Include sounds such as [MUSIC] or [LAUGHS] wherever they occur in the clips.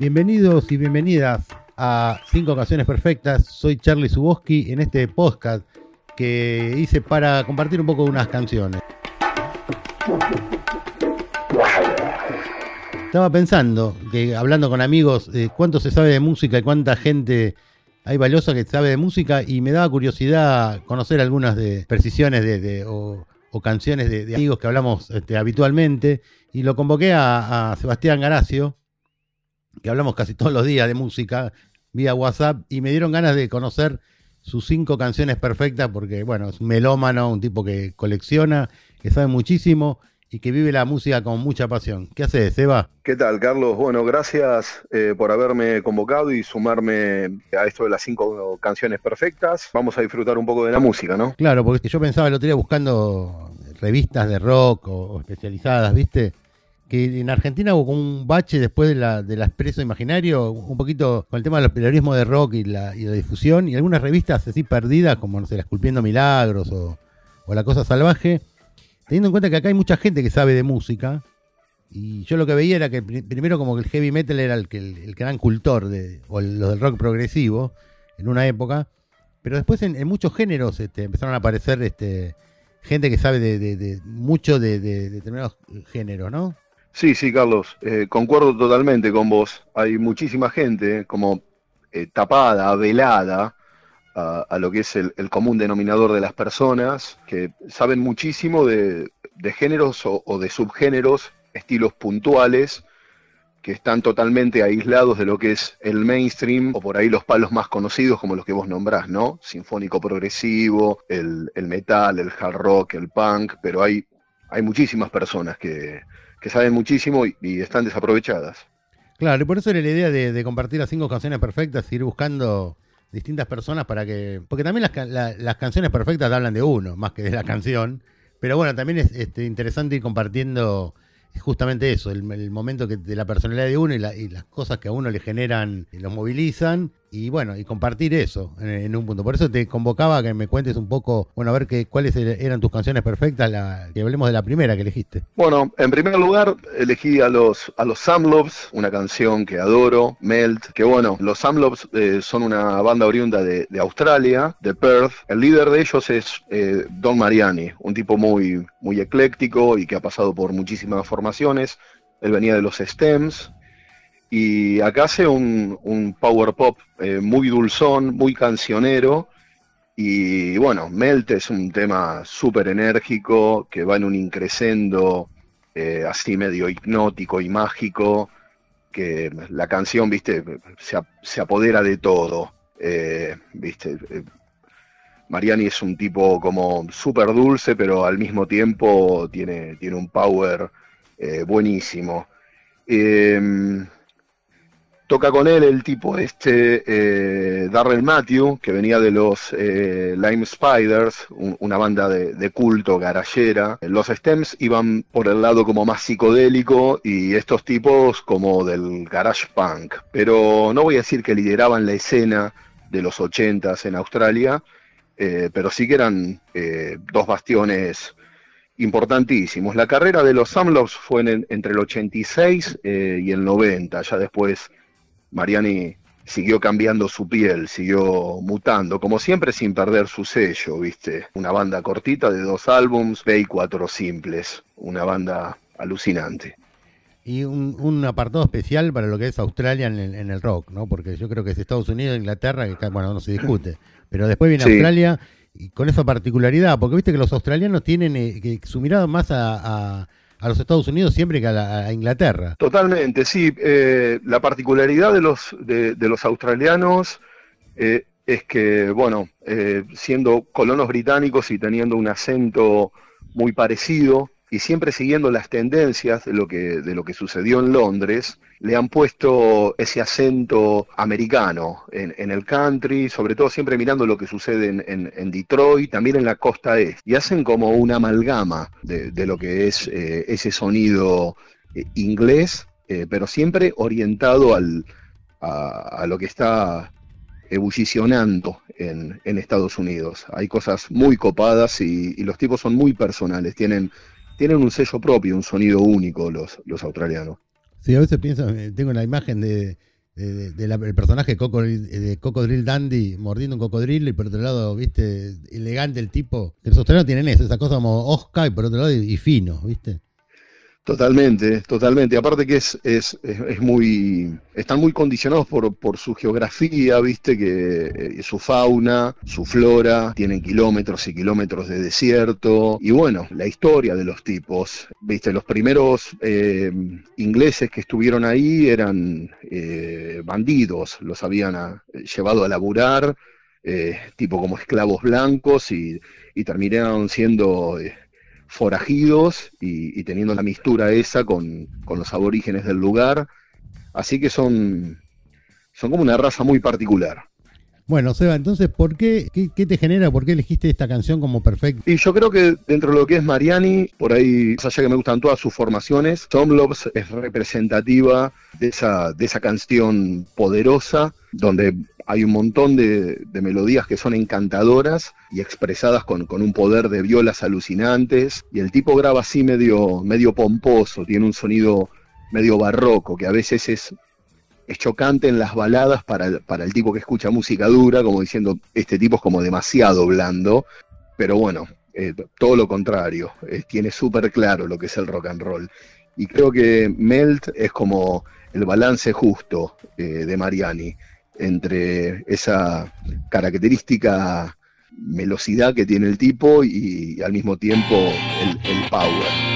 Bienvenidos y bienvenidas a Cinco Ocasiones Perfectas. Soy Charlie Suboski en este podcast que hice para compartir un poco de unas canciones. Estaba pensando que hablando con amigos, eh, cuánto se sabe de música y cuánta gente hay valiosa que sabe de música y me daba curiosidad conocer algunas de precisiones de, o, canciones de, amigos que hablamos este, habitualmente y lo convoqué a, a Sebastián Garacio, que hablamos casi todos los días de música vía WhatsApp y me dieron ganas de conocer sus cinco canciones perfectas porque, bueno, es un melómano, un tipo que colecciona, que sabe muchísimo y que vive la música con mucha pasión. ¿Qué haces, Seba? ¿Qué tal, Carlos? Bueno, gracias eh, por haberme convocado y sumarme a esto de las cinco canciones perfectas. Vamos a disfrutar un poco de la música, ¿no? Claro, porque yo pensaba el otro día buscando revistas de rock o especializadas, ¿viste? Que en Argentina hubo un bache después de la, del expreso imaginario, un poquito con el tema del periodismo de rock y la, y la difusión, y algunas revistas así perdidas, como no sé, la Esculpiendo Milagros o, La Cosa Salvaje, teniendo en cuenta que acá hay mucha gente que sabe de música, y yo lo que veía era que primero como que el heavy metal era el, que, el, gran cultor, de, o lo del rock progresivo, en una época, pero después en, muchos géneros este, empezaron a aparecer este, gente que sabe de, de mucho de, determinados géneros, ¿no? Sí, sí, Carlos, eh, concuerdo totalmente con vos. Hay muchísima gente como eh, tapada, velada a, lo que es el, común denominador de las personas, que saben muchísimo de, géneros o, de subgéneros, estilos puntuales, que están totalmente aislados de lo que es el mainstream o por ahí los palos más conocidos como los que vos nombrás, ¿no? Sinfónico progresivo, el, metal, el hard rock, el punk, pero hay, hay muchísimas personas que, que saben muchísimo y, están desaprovechadas. Claro, y por eso era la idea de, compartir las cinco canciones perfectas, ir buscando distintas personas para que. Porque también las, canciones perfectas hablan de uno, más que de la canción. Pero bueno, también es este, interesante ir compartiendo justamente eso, el, momento de la personalidad de uno y, y, las cosas que a uno le generan, y lo movilizan y bueno, y compartir eso en, un punto. Por eso te convocaba a que me cuentes un poco, bueno, a ver que, cuáles eran tus canciones perfectas, que hablemos de la primera que elegiste. Bueno, en primer lugar elegí a los, a los Samlobs, una canción que adoro, Melt, que bueno, los Samlobs eh, son una banda oriunda de, Australia, de Perth. El líder de ellos es eh, Don Mariani, un tipo muy, muy ecléctico y que ha pasado por muchísimas formaciones. Él venía de los Stems, y acá hace un, power pop eh, muy dulzón, muy cancionero. Y bueno, Melt es un tema súper enérgico que va en un increscendo eh, así medio hipnótico y mágico. Que la canción, viste, se, apodera de todo. Eh, viste, Mariani es un tipo como súper dulce, pero al mismo tiempo tiene, tiene un power buenísimo. Toca con él el tipo este, eh, Darrell Matthew, que venía de los eh, Lime Spiders, una banda de, culto garallera. Los Stems iban por el lado como más psicodélico y estos tipos como del garage punk. Pero no voy a decir que lideraban la escena de los 80s en Australia, eh, pero sí que eran dos bastiones importantísimos. La carrera de los Samloves fue entre el 86 y el 90, ya después Mariani siguió cambiando su piel, siguió mutando, como siempre sin perder su sello, ¿viste? Una banda cortita de dos álbums, B y cuatro simples, una banda alucinante. Y un, apartado especial para lo que es Australia en el, rock, ¿no? Porque yo creo que es Estados Unidos, Inglaterra, que bueno, no se discute, pero después viene Australia y con esa particularidad, porque viste que los australianos tienen eh, que su mirada más a a los Estados Unidos siempre que a, Inglaterra. Totalmente, sí. Eh, la particularidad de los, de, los australianos eh, es que, bueno, eh, siendo colonos británicos y teniendo un acento muy parecido, y siempre siguiendo las tendencias de lo que, de lo que sucedió en Londres, le han puesto ese acento americano en, el country, sobre todo siempre mirando lo que sucede en, Detroit, también en la costa este, y hacen como una amalgama de, lo que es eh, ese sonido eh, inglés, eh, pero siempre orientado al, a, lo que está ebullicionando en, Estados Unidos. Hay cosas muy copadas y, y los tipos son muy personales, tienen tienen un sello propio, un sonido único los, los australianos. Sí, a veces pienso, eh, tengo la imagen de, del personaje de Cocodril Dandy mordiendo un cocodrilo y por otro lado, viste, elegante el tipo. Los australianos tienen eso, esa cosa como Oscar y por otro lado y fino, viste. Totalmente, totalmente. Aparte que es, es, es, muy, están muy condicionados por, por su geografía, viste, que eh, su fauna, su flora, tienen kilómetros y kilómetros de desierto. Y bueno, la historia de los tipos, viste, los primeros eh, ingleses que estuvieron ahí eran eh, bandidos, los habían llevado a laburar, tipo como esclavos blancos y, y terminaron siendo forajidos y, teniendo la mistura esa con, los aborígenes del lugar. Así que son, son como una raza muy particular. Bueno, Seba, entonces, ¿por qué, qué, te genera, por qué elegiste esta canción como perfecta? Y yo creo que dentro de lo que es Mariani, por ahí, más allá que me gustan todas sus formaciones, Tom Loves es representativa de esa, de esa canción poderosa, donde hay un montón de, melodías que son encantadoras y expresadas con, un poder de violas alucinantes. Y el tipo graba así medio, medio pomposo, tiene un sonido medio barroco, que a veces es, es chocante en las baladas para, el tipo que escucha música dura, como diciendo, este tipo es como demasiado blando. Pero bueno, eh, todo lo contrario, eh, tiene súper claro lo que es el rock and roll. Y creo que Melt es como el balance justo eh, de Mariani entre esa característica velocidad que tiene el tipo y, al mismo tiempo el, power.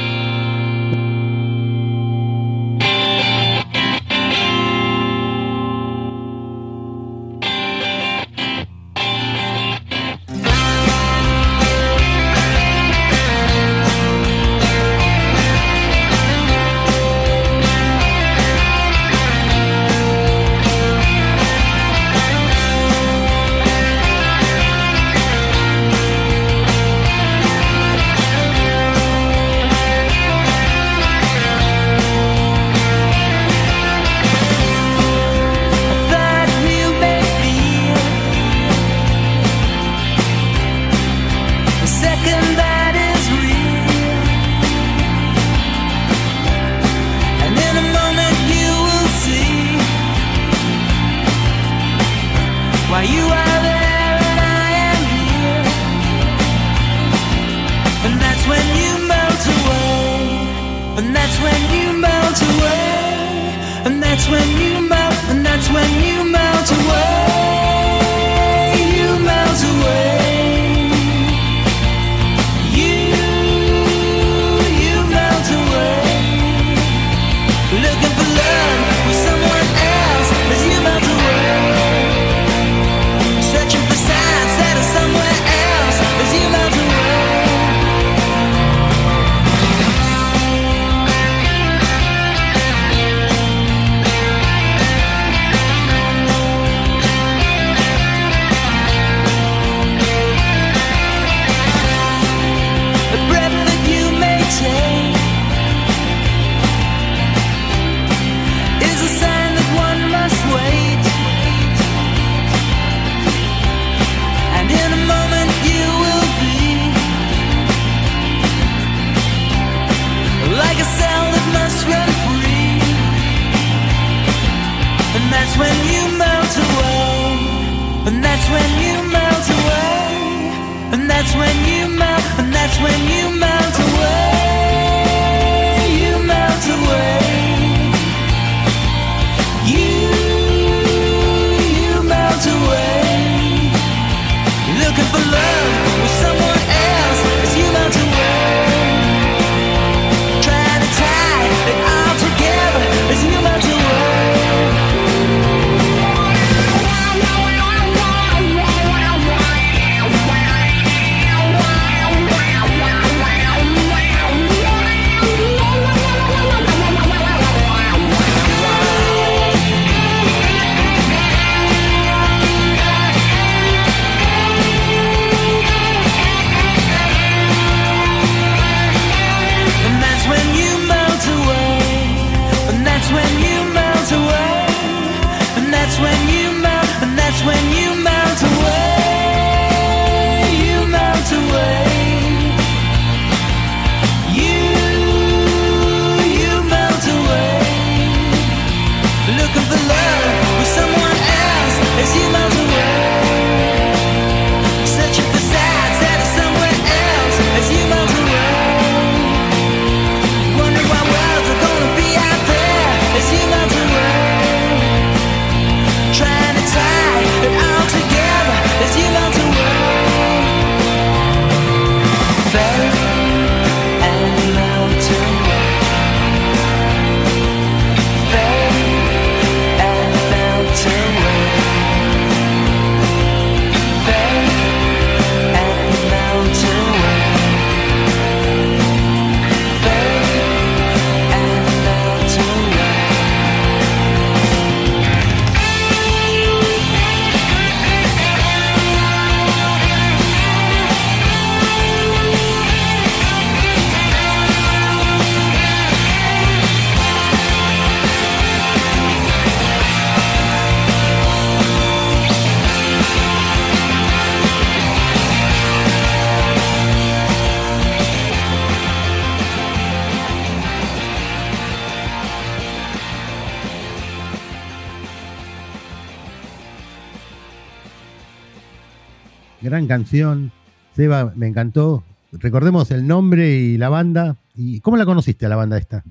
Gran canción. Seba, me encantó. Recordemos el nombre y la banda. ¿Y cómo la conociste a la banda esta?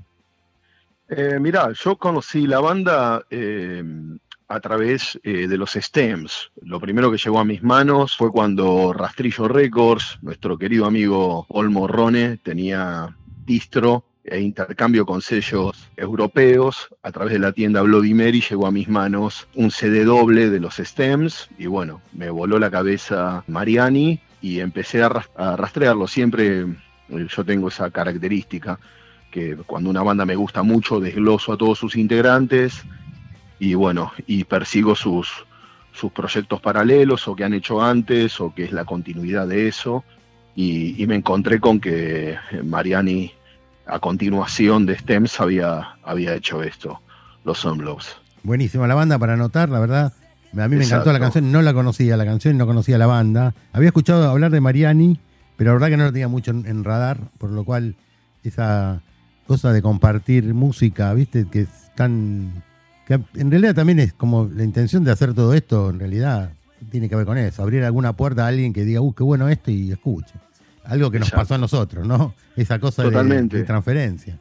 Eh, mirá, yo conocí la banda eh, a través eh, de los stems. Lo primero que llegó a mis manos fue cuando Rastrillo Records, nuestro querido amigo Paul Morrone, tenía distro e intercambio con sellos europeos. A través de la tienda Bloody Mary llegó a mis manos un CD doble de los stems y bueno, me voló la cabeza Mariani y empecé a, rastrearlo. Siempre eh, yo tengo esa característica que cuando una banda me gusta mucho desgloso a todos sus integrantes y bueno, y persigo sus, sus proyectos paralelos o que han hecho antes o que es la continuidad de eso. Y, me encontré con que Mariani a continuación de Stems había, había hecho esto, los Sunblows. Buenísima la banda para anotar, la verdad. A mí me encantó la canción, no la conocía la canción, no conocía la banda. Había escuchado hablar de Mariani, pero la verdad que no lo tenía mucho en, radar, por lo cual esa cosa de compartir música, viste, que es tan... que en realidad también es como la intención de hacer todo esto, en realidad tiene que ver con eso, abrir alguna puerta a alguien que diga, uh, qué bueno esto y escuche. Algo que nos pasó a nosotros, ¿no? Esa cosa De, transferencia.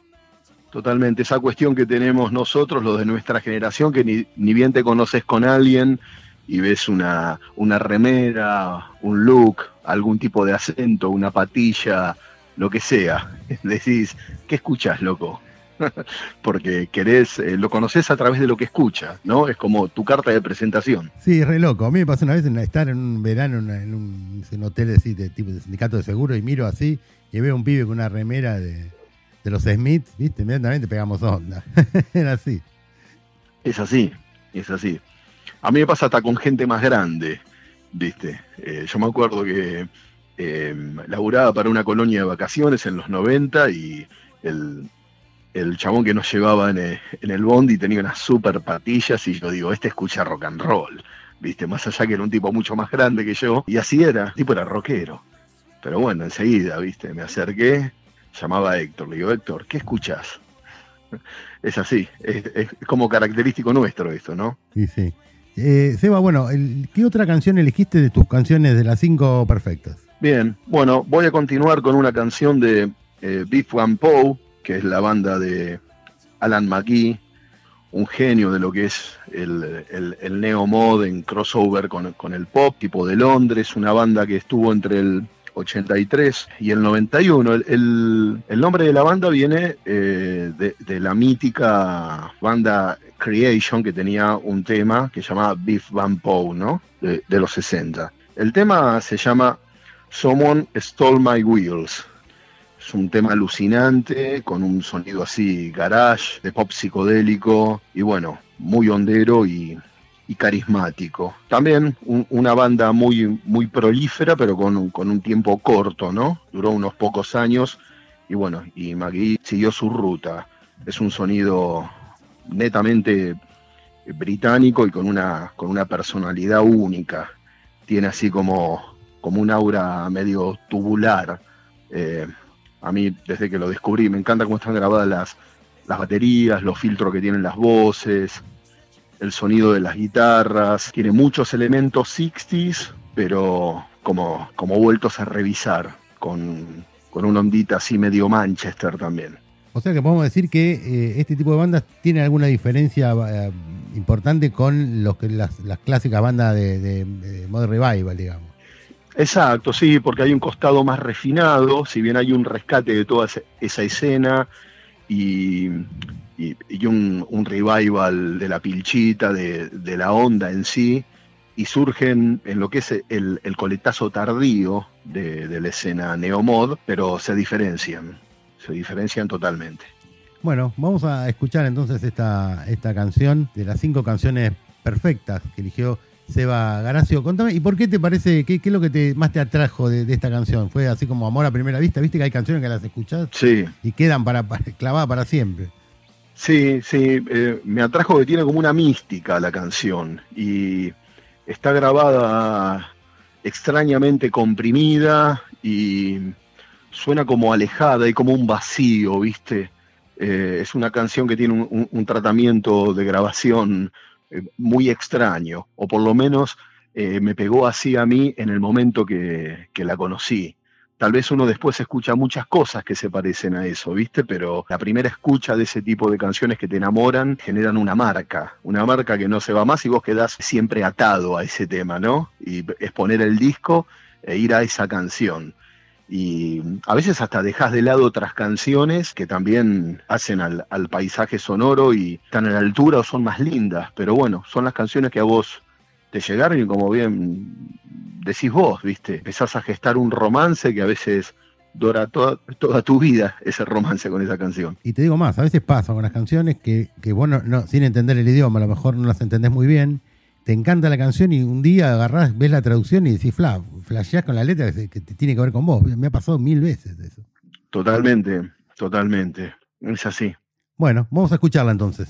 Totalmente, esa cuestión que tenemos nosotros, los de nuestra generación, que ni, bien te conoces con alguien y ves una, una remera, un look, algún tipo de acento, una patilla, lo que sea. [LAUGHS] Decís, ¿qué escuchas, loco? [LAUGHS] porque querés, eh, lo conoces a través de lo que escuchas, ¿no? Es como tu carta de presentación. Sí, re loco. A mí me pasó una vez en estar en un verano en, un, hotel así, de tipo de sindicato de seguro y miro así y veo un pibe con una remera de, los Smiths, ¿viste? Inmediatamente pegamos onda. [LAUGHS] Era así. Es así, es así. A mí me pasa hasta con gente más grande, ¿viste? Eh, yo me acuerdo que eh, laburaba para una colonia de vacaciones en los 90 y el, el chabón que nos llevaba en el, bondi tenía unas super patillas y yo digo, este escucha rock and roll, viste, más allá que era un tipo mucho más grande que yo, y así era, el tipo era rockero. Pero bueno, enseguida, viste, me acerqué, llamaba a Héctor, le digo, Héctor, ¿qué escuchas? [LAUGHS] Es así, es, como característico nuestro esto, ¿no? Sí, sí. Eh, Seba, bueno, ¿qué otra canción elegiste de tus canciones de las cinco perfectas? Bien, bueno, voy a continuar con una canción de eh, Beef One Poe, que es la banda de Alan McGee, un genio de lo que es el, el, neo mod en crossover con, el pop, tipo de Londres, una banda que estuvo entre el 83 y el 91. El, nombre de la banda viene eh, de, la mítica banda Creation, que tenía un tema que se llamaba Beef Van ¿no? De, de los 60. El tema se llama Someone Stole My Wheels. Es un tema alucinante, con un sonido así garage, de pop psicodélico y bueno, muy hondero y, carismático. También una banda muy, muy prolífera, pero con, un tiempo corto, ¿no? Duró unos pocos años y bueno, y Magui siguió su ruta. Es un sonido netamente británico y con una, con una personalidad única. Tiene así como, como un aura medio tubular. Eh, a mí, desde que lo descubrí, me encanta cómo están grabadas las, las baterías, los filtros que tienen las voces, el sonido de las guitarras. Tiene muchos elementos 60s, pero como, como vueltos a revisar, con, con una ondita así medio Manchester también. O sea que podemos decir que eh, este tipo de bandas tiene alguna diferencia eh, importante con los que las, clásicas bandas de, de Modern Revival, digamos. Exacto, sí, porque hay un costado más refinado, si bien hay un rescate de toda esa escena y, un, revival de la pilchita, de, la onda en sí, y surgen en lo que es el, coletazo tardío de, la escena neomod, pero se diferencian, se diferencian totalmente. Bueno, vamos a escuchar entonces esta, esta canción de las cinco canciones perfectas que eligió Seba Garacio, contame, ¿y por qué te parece, qué, es lo que te, más te atrajo de, esta canción? ¿Fue así como amor a primera vista? ¿Viste que hay canciones que las escuchás sí. y quedan para, clavadas para siempre? Sí, sí, eh, me atrajo que tiene como una mística la canción y está grabada extrañamente comprimida y suena como alejada y como un vacío, ¿viste? Eh, es una canción que tiene un tratamiento de grabación muy extraño, o por lo menos eh, me pegó así a mí en el momento que, que la conocí. Tal vez uno después escucha muchas cosas que se parecen a eso, ¿viste? Pero la primera escucha de ese tipo de canciones que te enamoran generan una marca, una marca que no se va más y vos quedás siempre atado a ese tema, ¿no? Y es poner el disco e ir a esa canción. Y a veces hasta dejas de lado otras canciones que también hacen al, paisaje sonoro y están a la altura o son más lindas, pero bueno, son las canciones que a vos te llegaron y como bien decís vos, ¿viste? Empezás a gestar un romance que a veces dura toda, toda tu vida ese romance con esa canción. Y te digo más, a veces pasa con las canciones que, que vos no, sin entender el idioma, a lo mejor no las entendés muy bien, te encanta la canción y un día agarrás, ves la traducción y decís, fla, flasheás con la letra que, que tiene que ver con vos. Me ha pasado mil veces eso. Totalmente, totalmente. Es así. Bueno, vamos a escucharla entonces.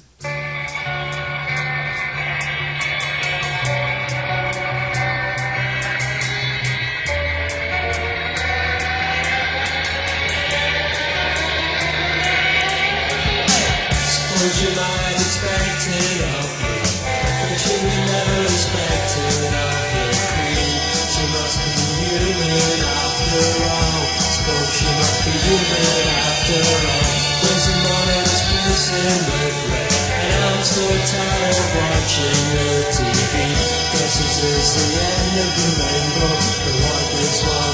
Watching the TV. Guess this is the end of the rainbow, but what gives one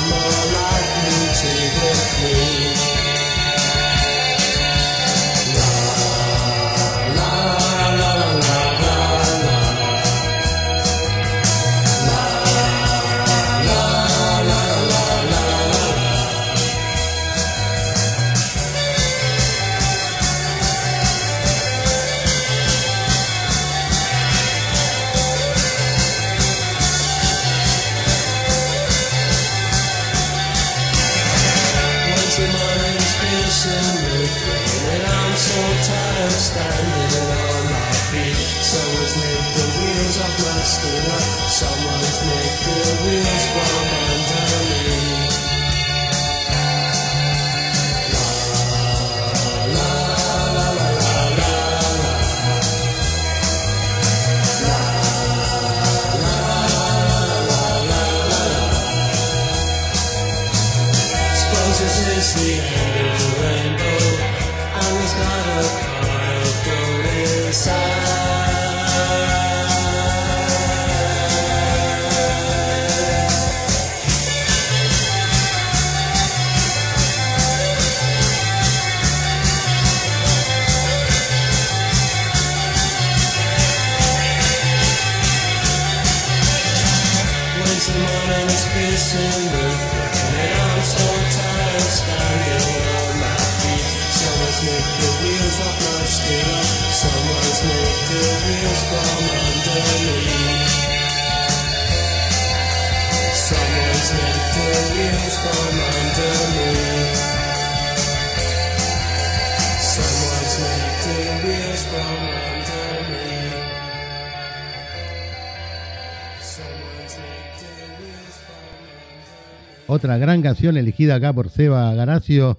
Otra gran canción elegida acá por Seba Garacio,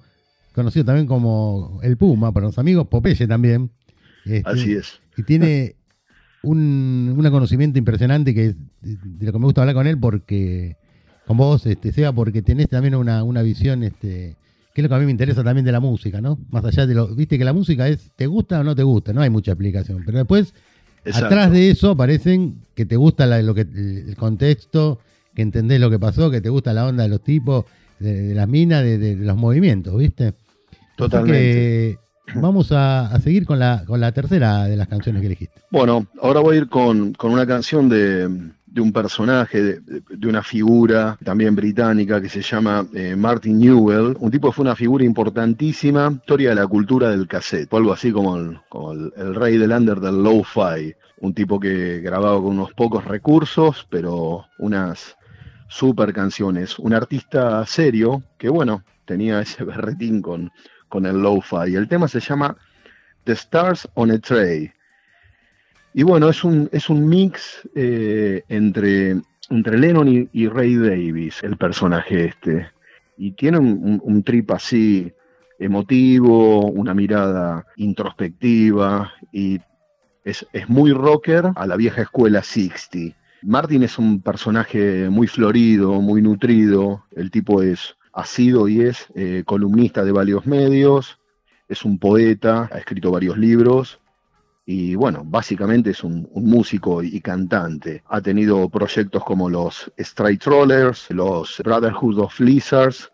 conocido también como El Puma, para los amigos, Popeye también. Este, Así es. Y tiene un, conocimiento impresionante que de lo que me gusta hablar con él porque, con vos, este, Seba, porque tenés también una, una visión, este, que es lo que a mí me interesa también de la música, ¿no? Más allá de lo, viste que la música es, ¿te gusta o no te gusta? No hay mucha explicación, pero después, atrás de eso aparecen que te gusta lo que, el contexto, que entendés lo que pasó, que te gusta la onda de los tipos, de, las minas, de, los movimientos, ¿viste? Totalmente. vamos a, seguir con la, con la tercera de las canciones que elegiste. Bueno, ahora voy a ir con, una canción de, un personaje, de, una figura también británica que se llama eh, Martin Newell, un tipo que fue una figura importantísima, historia de la cultura del cassette, algo así como el, el, rey del under del low-fi, un tipo que grababa con unos pocos recursos, pero unas super canciones. Un artista serio que, bueno, tenía ese berretín con, con el lo-fi. El tema se llama The Stars on a Tray. Y bueno, es un, es un mix eh, entre, entre Lennon y, Ray Davis, el personaje este. Y tiene un, trip así emotivo, una mirada introspectiva y es, es, muy rocker a la vieja escuela 60. Martin es un personaje muy florido, muy nutrido. El tipo es, ha sido y es eh, columnista de varios medios, es un poeta, ha escrito varios libros y bueno, básicamente es un, músico y cantante. Ha tenido proyectos como los Straight Rollers, los Brotherhood of Lizards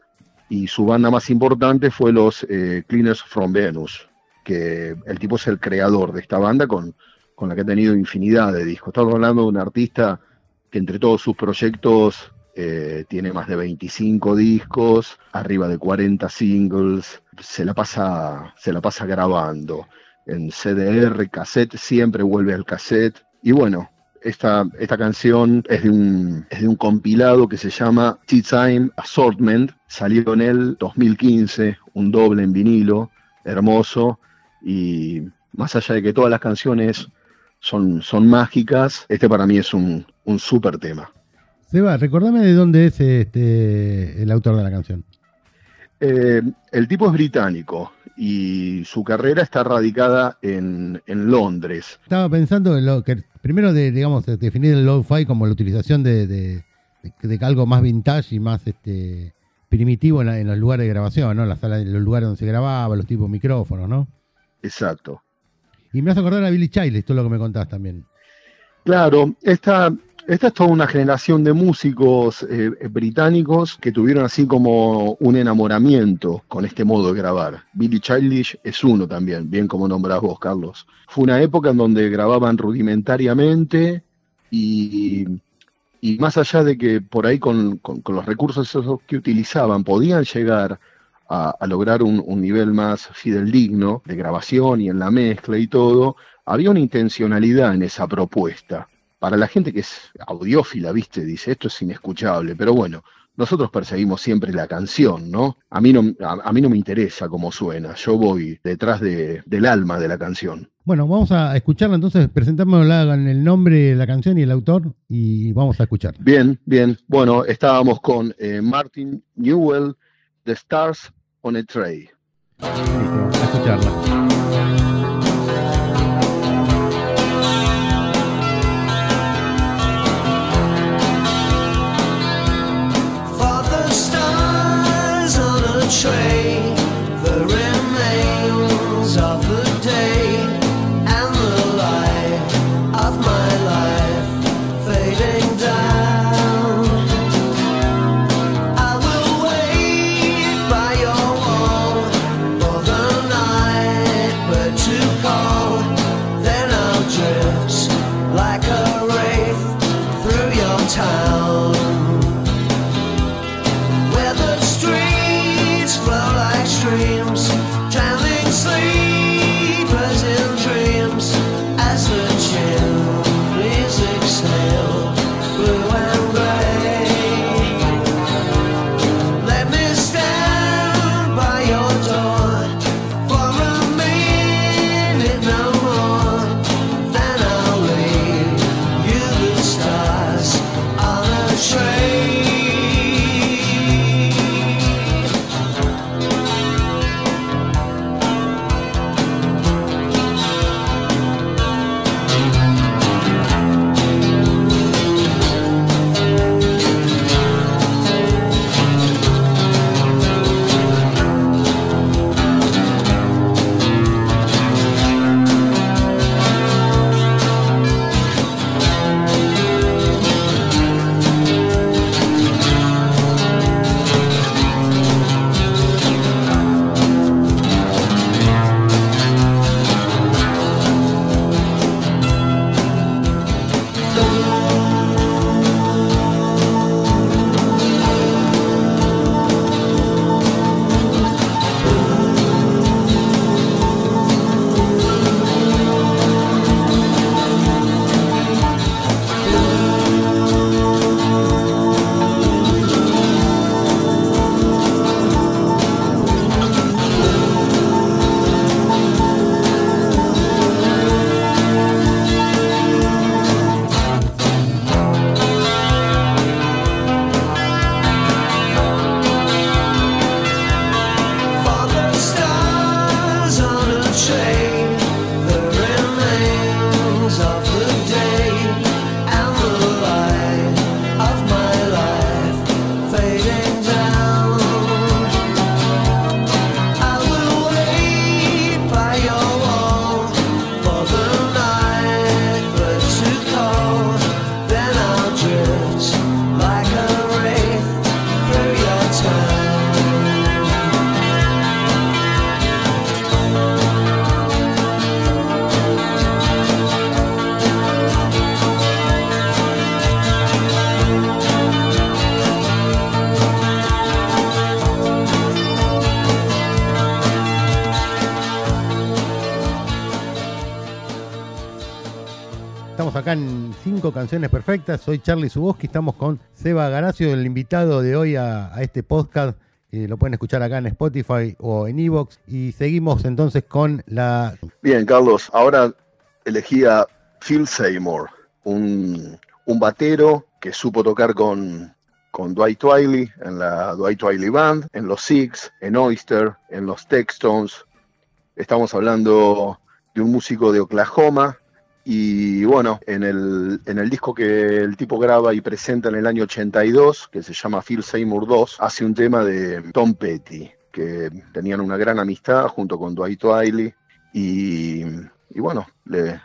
y su banda más importante fue los eh, Cleaners from Venus, que el tipo es el creador de esta banda con, con la que ha tenido infinidad de discos. Estamos hablando de un artista que entre todos sus proyectos eh, tiene más de 25 discos, arriba de 40 singles, se la pasa, se la pasa grabando en CDR, cassette, siempre vuelve al cassette. Y bueno, esta, esta canción es de, un, es de un compilado que se llama Tea Time Assortment, salió en el 2015, un doble en vinilo, hermoso, y más allá de que todas las canciones son, son mágicas, este para mí es un, un tema. Seba, recordame de dónde es este, el autor de la canción. Eh, el tipo es británico y su carrera está radicada en, en Londres. Estaba pensando en lo que primero de, digamos, de definir el lo-fi como la utilización de, de- de- de algo más vintage y más este primitivo en, la- en los lugares de grabación, ¿no? Las salas, los lugares donde se grababa, los tipos de micrófonos, ¿no? Exacto. Y me hace acordar a Billy Childish, todo lo que me contás también. Claro, esta, esta es toda una generación de músicos eh, británicos que tuvieron así como un enamoramiento con este modo de grabar. Billy Childish es uno también, bien como nombrás vos, Carlos. Fue una época en donde grababan rudimentariamente y, y más allá de que por ahí con, con- los recursos que utilizaban podían llegar a, lograr un, un nivel más fideldigno de grabación y en la mezcla y todo, había una intencionalidad en esa propuesta. Para la gente que es audiófila, viste, dice, esto es inescuchable, pero bueno, nosotros perseguimos siempre la canción, ¿no? A mí no, a, a mí no me interesa cómo suena, yo voy detrás de- del alma de la canción. Bueno, vamos a escucharla entonces, presentámosla en el nombre, la canción y el autor y vamos a escuchar. Bien, bien, bueno, estábamos con eh, Martin Newell, The Stars on a Tray. A escucharla. Canciones perfectas. Soy Charlie Suboski. Estamos con Seba Garacio, el invitado de hoy a, este podcast. Eh, lo pueden escuchar acá en Spotify o en Evox. Y seguimos entonces con la. Bien, Carlos, ahora elegí a Phil Seymour, un, un batero que supo tocar con, con Dwight Twiley en la Dwight Twiley Band, en los Six, en Oyster, en los Textones. Estamos hablando de un músico de Oklahoma. Y bueno, en el, en el disco que el tipo graba y presenta en el año 82, que se llama Phil Seymour 2, hace un tema de Tom Petty, que tenían una gran amistad junto con Dwight Twiley. Y, y bueno, le,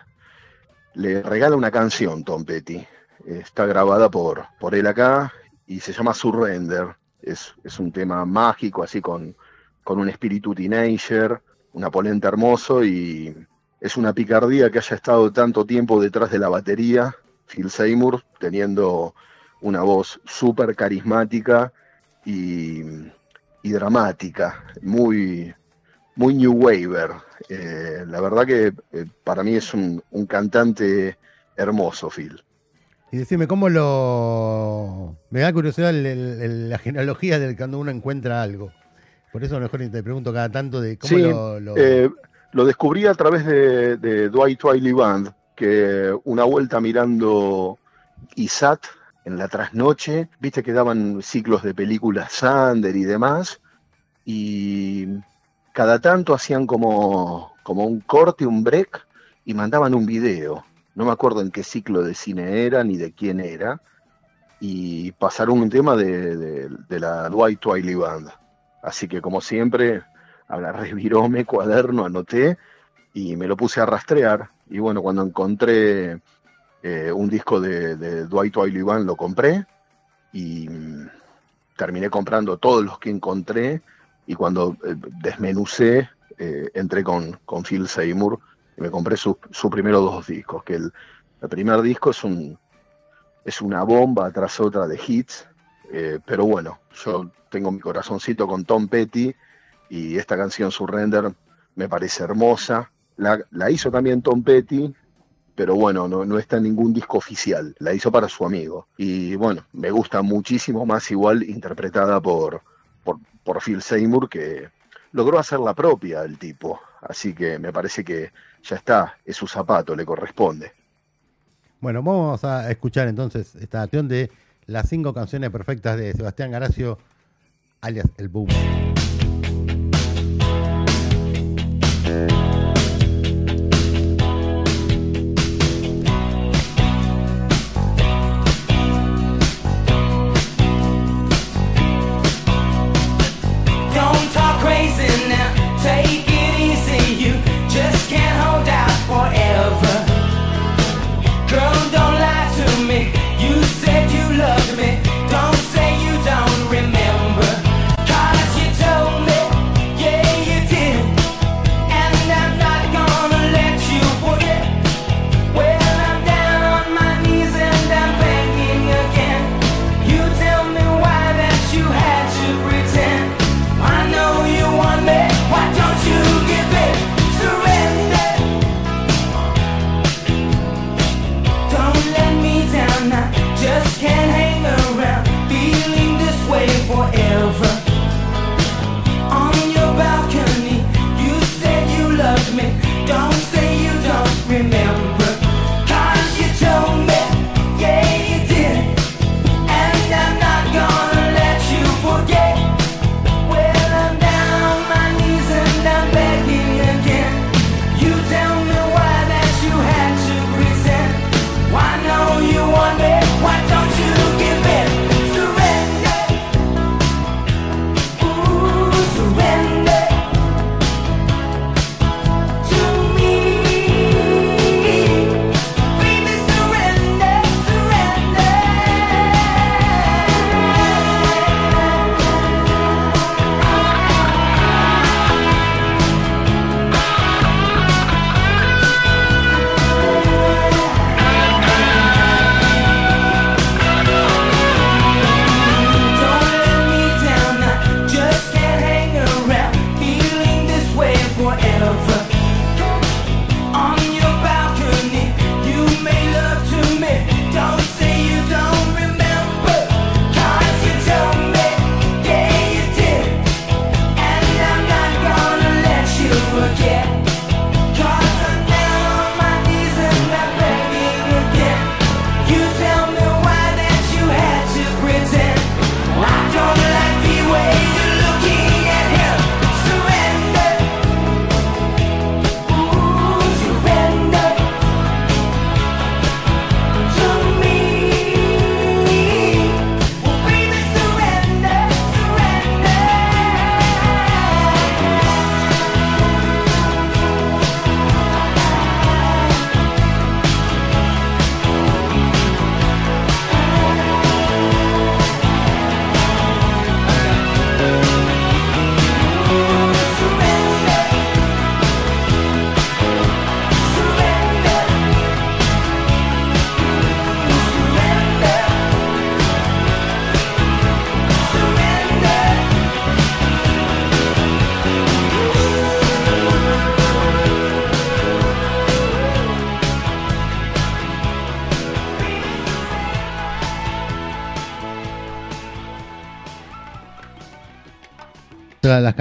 le regala una canción Tom Petty. Está grabada por, por él acá y se llama Surrender. Es, es un tema mágico, así con, con un espíritu teenager, una polenta hermoso y es una picardía que haya estado tanto tiempo detrás de la batería, Phil Seymour, teniendo una voz súper carismática y, y dramática, muy, muy New Waver. Eh, la verdad que eh, para mí es un, un cantante hermoso, Phil. Y decime, ¿cómo lo. Me da curiosidad el- la genealogía de cuando uno encuentra algo. Por eso a lo mejor te pregunto cada tanto de cómo Sí, lo. lo- Eh, lo descubrí a través de, de Dwight Twiley Band, que una vuelta mirando ISAT en la trasnoche, viste que daban ciclos de películas Sander y demás, y cada tanto hacían como, como un corte, un break, y mandaban un video. No me acuerdo en qué ciclo de cine era ni de quién era, y pasaron un tema de, de- de la Dwight Twiley Band. Así que como siempre, agarré virome, cuaderno, anoté y me lo puse a rastrear. Y bueno, cuando encontré eh, un disco de, de Dwight Band, lo compré y mm, terminé comprando todos los que encontré. Y cuando eh, desmenucé, eh, entré con, con Phil Seymour y me compré sus sus primeros dos discos. Que el, el primer disco es, un, es una bomba tras otra de hits. pero bueno, yo tengo mi corazoncito con Tom Petty y esta canción Surrender me parece hermosa. La, hizo también Tom Petty, pero bueno, no, no está en ningún disco oficial. La hizo para su amigo. Y bueno, me gusta muchísimo más igual interpretada por, por, por Phil Seymour, que logró hacer la propia el tipo. Así que me parece que ya está, es su zapato, le corresponde. Bueno, vamos a escuchar entonces esta acción de las cinco canciones perfectas de Sebastián Garacio, alias El Boom. Thank you.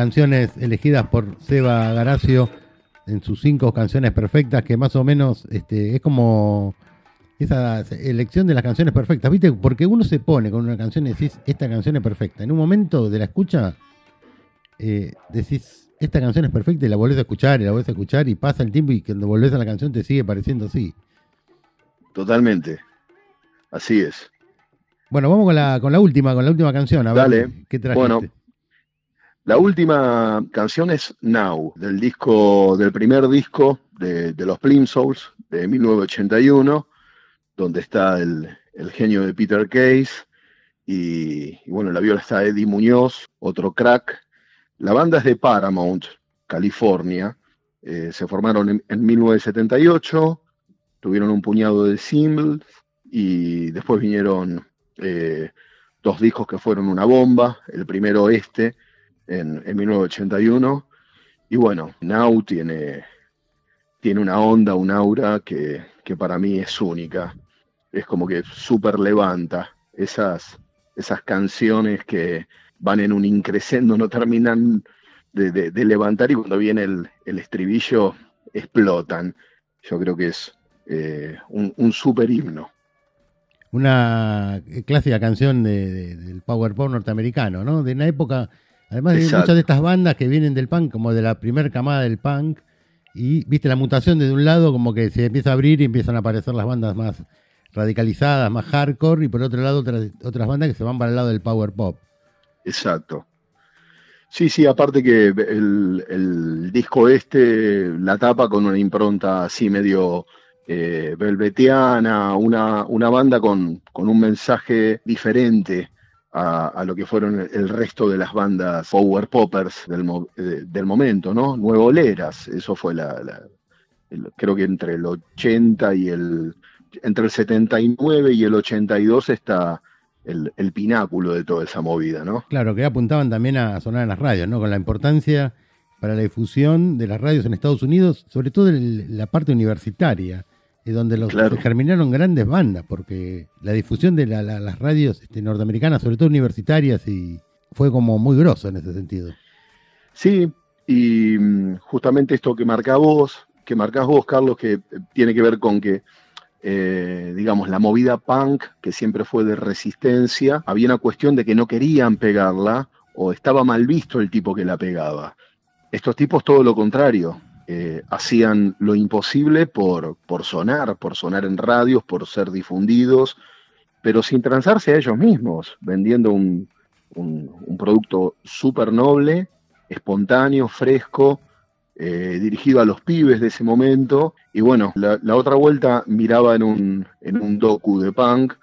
Canciones elegidas por Seba Garacio en sus cinco canciones perfectas, que más o menos este, es como esa elección de las canciones perfectas, ¿viste? Porque uno se pone con una canción y decís, esta canción es perfecta. En un momento de la escucha, eh, decís, esta canción es perfecta y la volvés a escuchar y la volvés a escuchar y pasa el tiempo y cuando volvés a la canción te sigue pareciendo así. Totalmente. Así es. Bueno, vamos con la, con la última, con la última canción. A ver, Dale. ¿qué trajiste? Bueno, La última canción es Now, del disco, del primer disco de, los Plimsouls de 1981, donde está el, genio de Peter Case y, bueno, en la viola está Eddie Muñoz, otro crack. La banda es de Paramount, California. Eh, se formaron en, en 1978, tuvieron un puñado de singles y después vinieron eh, dos discos que fueron una bomba. El primero este, en, en 1981. Y bueno, Now tiene, tiene una onda, un aura que, que para mí es única. Es como que súper levanta esas, esas canciones que van en un increscendo, no terminan de, de- levantar y cuando viene el, el estribillo explotan. Yo creo que es eh, un, súper himno. Una clásica canción de- del power pop norteamericano, ¿no? De una época, además de Exacto. muchas de estas bandas que vienen del punk, como de la primera camada del punk, y viste la mutación de un lado como que se empieza a abrir y empiezan a aparecer las bandas más radicalizadas, más hardcore, y por otro lado otras, otras bandas que se van para el lado del power pop. Exacto. Sí, sí, aparte que el, el disco este la tapa con una impronta así medio eh, velvetiana, una, una banda con, con un mensaje diferente a, a lo que fueron el, el resto de las bandas power poppers del, mo- del momento, ¿no? Nuevoleras, eso fue la, la- el- creo que entre el 80 y el, entre el 79 y el 82 está el, el pináculo de toda esa movida, ¿no? Claro, que apuntaban también a sonar en las radios, ¿no? Con la importancia para la difusión de las radios en Estados Unidos, sobre todo en la parte universitaria, eh, donde los, Claro. se germinaron grandes bandas, porque la difusión de la- la- las radios este, norteamericanas, sobre todo universitarias, y fue como muy grosso en ese sentido. Sí, y mm, justamente esto que marca vos, que marcás vos, Carlos, que eh, tiene que ver con que, eh, digamos, la movida punk, que siempre fue de resistencia, había una cuestión de que no querían pegarla o estaba mal visto el tipo que la pegaba. Estos tipos todo lo contrario, eh, hacían lo imposible por, por sonar, por sonar en radios, por ser difundidos, pero sin transarse a ellos mismos, vendiendo un, un- producto súper noble, espontáneo, fresco, eh, dirigido a los pibes de ese momento. Y bueno, la, otra vuelta miraba en un, en un docu de punk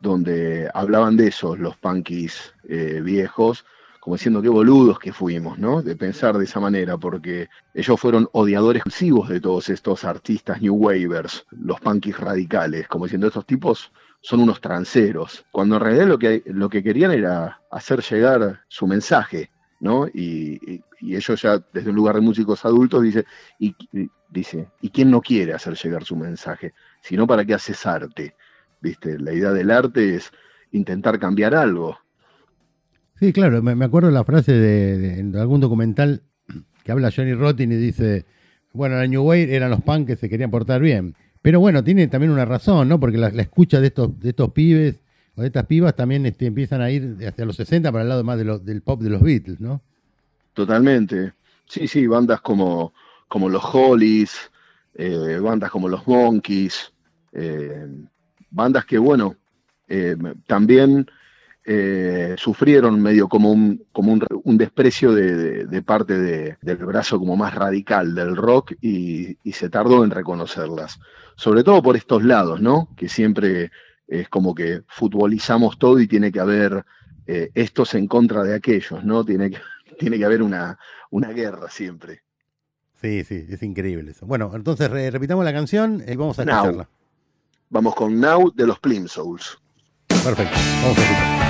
donde hablaban de esos, los punkis eh, viejos, como diciendo qué boludos que fuimos, ¿no? De pensar de esa manera, porque ellos fueron odiadores exclusivos de todos estos artistas New Wavers, los punkis radicales, como diciendo estos tipos son unos tranceros, cuando en realidad lo que, lo que querían era hacer llegar su mensaje, ¿no? Y, ellos ya desde un lugar de músicos adultos dice, y, y- dice, ¿y quién no quiere hacer llegar su mensaje? Sino para qué haces arte, ¿viste? La idea del arte es intentar cambiar algo. Sí, claro, me, acuerdo la frase de, algún documental que habla Johnny Rotten y dice, bueno, la New Wave eran los punk que se querían portar bien. Pero bueno, tiene también una razón, ¿no? Porque la, escucha de estos, de estos pibes o de estas pibas también este, empiezan a ir hacia los 60 para el lado más del pop de los Beatles, ¿no? Totalmente. Sí, sí, bandas como, como los Hollies, eh, bandas como los Monkeys, eh, bandas que, bueno, eh, también eh, sufrieron medio como un, como un, un desprecio de, de- de parte de- del brazo como más radical del rock y, y se tardó en reconocerlas. Sobre todo por estos lados, ¿no? Que siempre es como que futbolizamos todo y tiene que haber eh, estos en contra de aquellos, ¿no? Tiene que, tiene que haber una, una guerra siempre. Sí, sí, es increíble eso. Bueno, entonces re- repitamos la canción y vamos a escucharla. Vamos con Now de los Plimsouls. Perfecto, vamos a escuchar.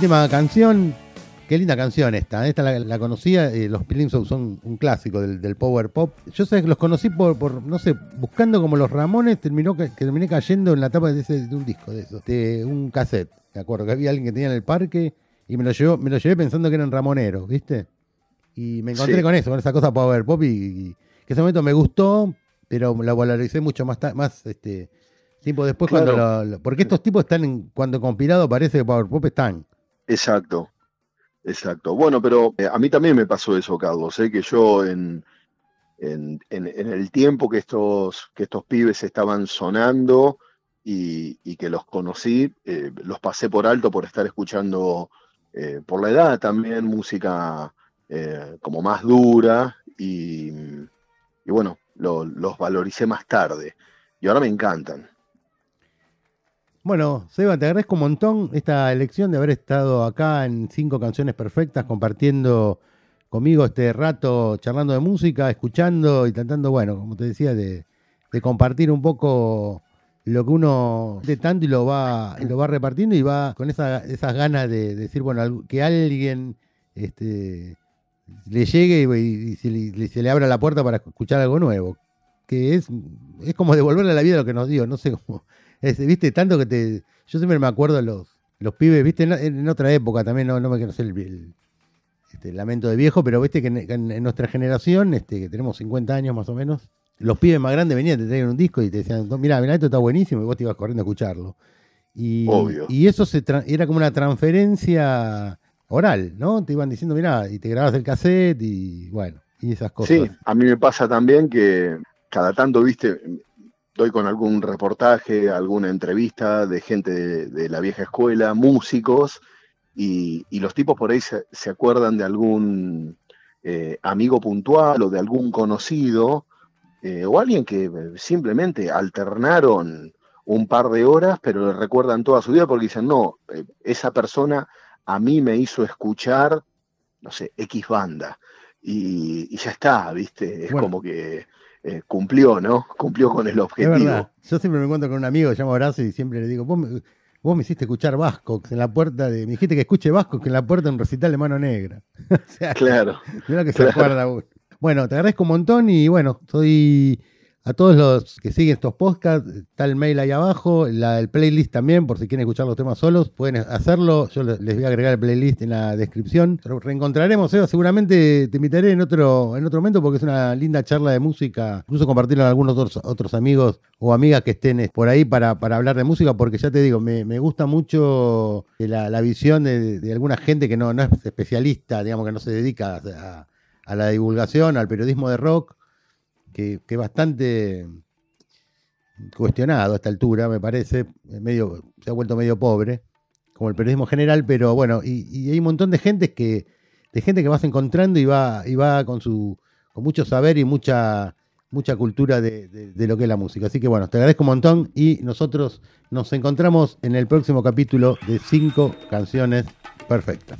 Última canción. Qué linda canción esta. Esta la, la conocía. eh, los Pilgrims son un clásico del, del power pop. Yo sé que los conocí por, por, no sé, buscando como los Ramones. Terminó que terminé cayendo en la tapa de, ese, de un disco de eso, de un cassette. Me acuerdo que había alguien que tenía en el parque y me lo llevó, me lo llevé pensando que eran ramoneros, ¿viste? Y me encontré Sí. con eso, con esa cosa power pop y, y que ese momento me gustó, pero la valoricé mucho más, más este tiempo después Claro. cuando lo, lo- porque estos tipos están en, cuando compilado parece que power pop están. Exacto, exacto. Bueno, pero eh, a mí también me pasó eso, Carlos, ¿eh? que yo en, en, el tiempo que estos, que estos pibes estaban sonando y, y que los conocí, eh, los pasé por alto por estar escuchando, eh, por la edad también, música como más dura y, y bueno, lo- los valoricé más tarde y ahora me encantan. Bueno, Seba, te agradezco un montón esta elección de haber estado acá en cinco canciones perfectas, compartiendo conmigo este rato, charlando de música, escuchando y tratando, bueno, como te decía, de, compartir un poco lo que uno de tanto y lo va, y lo va repartiendo y va con esa, esas ganas de, decir, bueno, que alguien este, le llegue y, y se, le, se le abra la puerta para escuchar algo nuevo. Que es, es como devolverle a la vida lo que nos dio, no sé cómo. Es, viste, tanto que te. Yo siempre me acuerdo de los, los pibes, viste, en, en otra época también, no, no me quiero hacer el, el- este, lamento de viejo, pero viste que en, en- en nuestra generación, este, que tenemos 50 años más o menos, los pibes más grandes venían, te traían un disco y te decían, mira, mira, esto está buenísimo, y vos te ibas corriendo a escucharlo. Y, Obvio. y eso se tra- era como una transferencia oral, ¿no? Te iban diciendo, mira, y te grabas el cassette y bueno, y esas cosas. Sí, a mí me pasa también que cada tanto, viste, doy con algún reportaje, alguna entrevista de gente de, de la vieja escuela, músicos, y, y los tipos por ahí se, se acuerdan de algún eh, amigo puntual o de algún conocido, eh, o alguien que eh, simplemente alternaron un par de horas, pero le recuerdan toda su vida porque dicen, no, esa persona a mí me hizo escuchar, no sé, X banda y, y ya está, ¿viste? Es Bueno. como que eh, cumplió, ¿no? Cumplió con el Es objetivo. verdad. Yo siempre me encuentro con un amigo que se llama Horacio y siempre le digo, vos me, vos me hiciste escuchar Vasco en la puerta de. Me dijiste que escuche Vasco en la puerta de un recital de mano negra. [LAUGHS] o sea, Claro, mira que se acuerda uno. Bueno, te agradezco un montón y bueno, soy a todos los que siguen estos podcasts, está el mail ahí abajo, la, el playlist también, por si quieren escuchar los temas solos, pueden hacerlo. Yo le- les voy a agregar el playlist en la descripción. Reencontraremos, Eva, seguramente te invitaré en otro, en otro momento porque es una linda charla de música, incluso compartirlo con algunos otros, amigos o amigas que estén eh, por ahí para, para hablar de música, porque ya te digo, me, me gusta mucho eh, la, la visión de, de alguna gente que no, no es especialista, digamos que no se dedica a la divulgación, al periodismo de rock que, bastante cuestionado a esta altura, me parece, medio, se ha vuelto medio pobre, como el periodismo general, pero bueno, y, y hay un montón de gente que, de gente que vas encontrando y va, y va con su, con mucho saber y mucha, mucha cultura de, de- de lo que es la música. Así que bueno, te agradezco un montón y nosotros nos encontramos en el próximo capítulo de cinco canciones perfectas.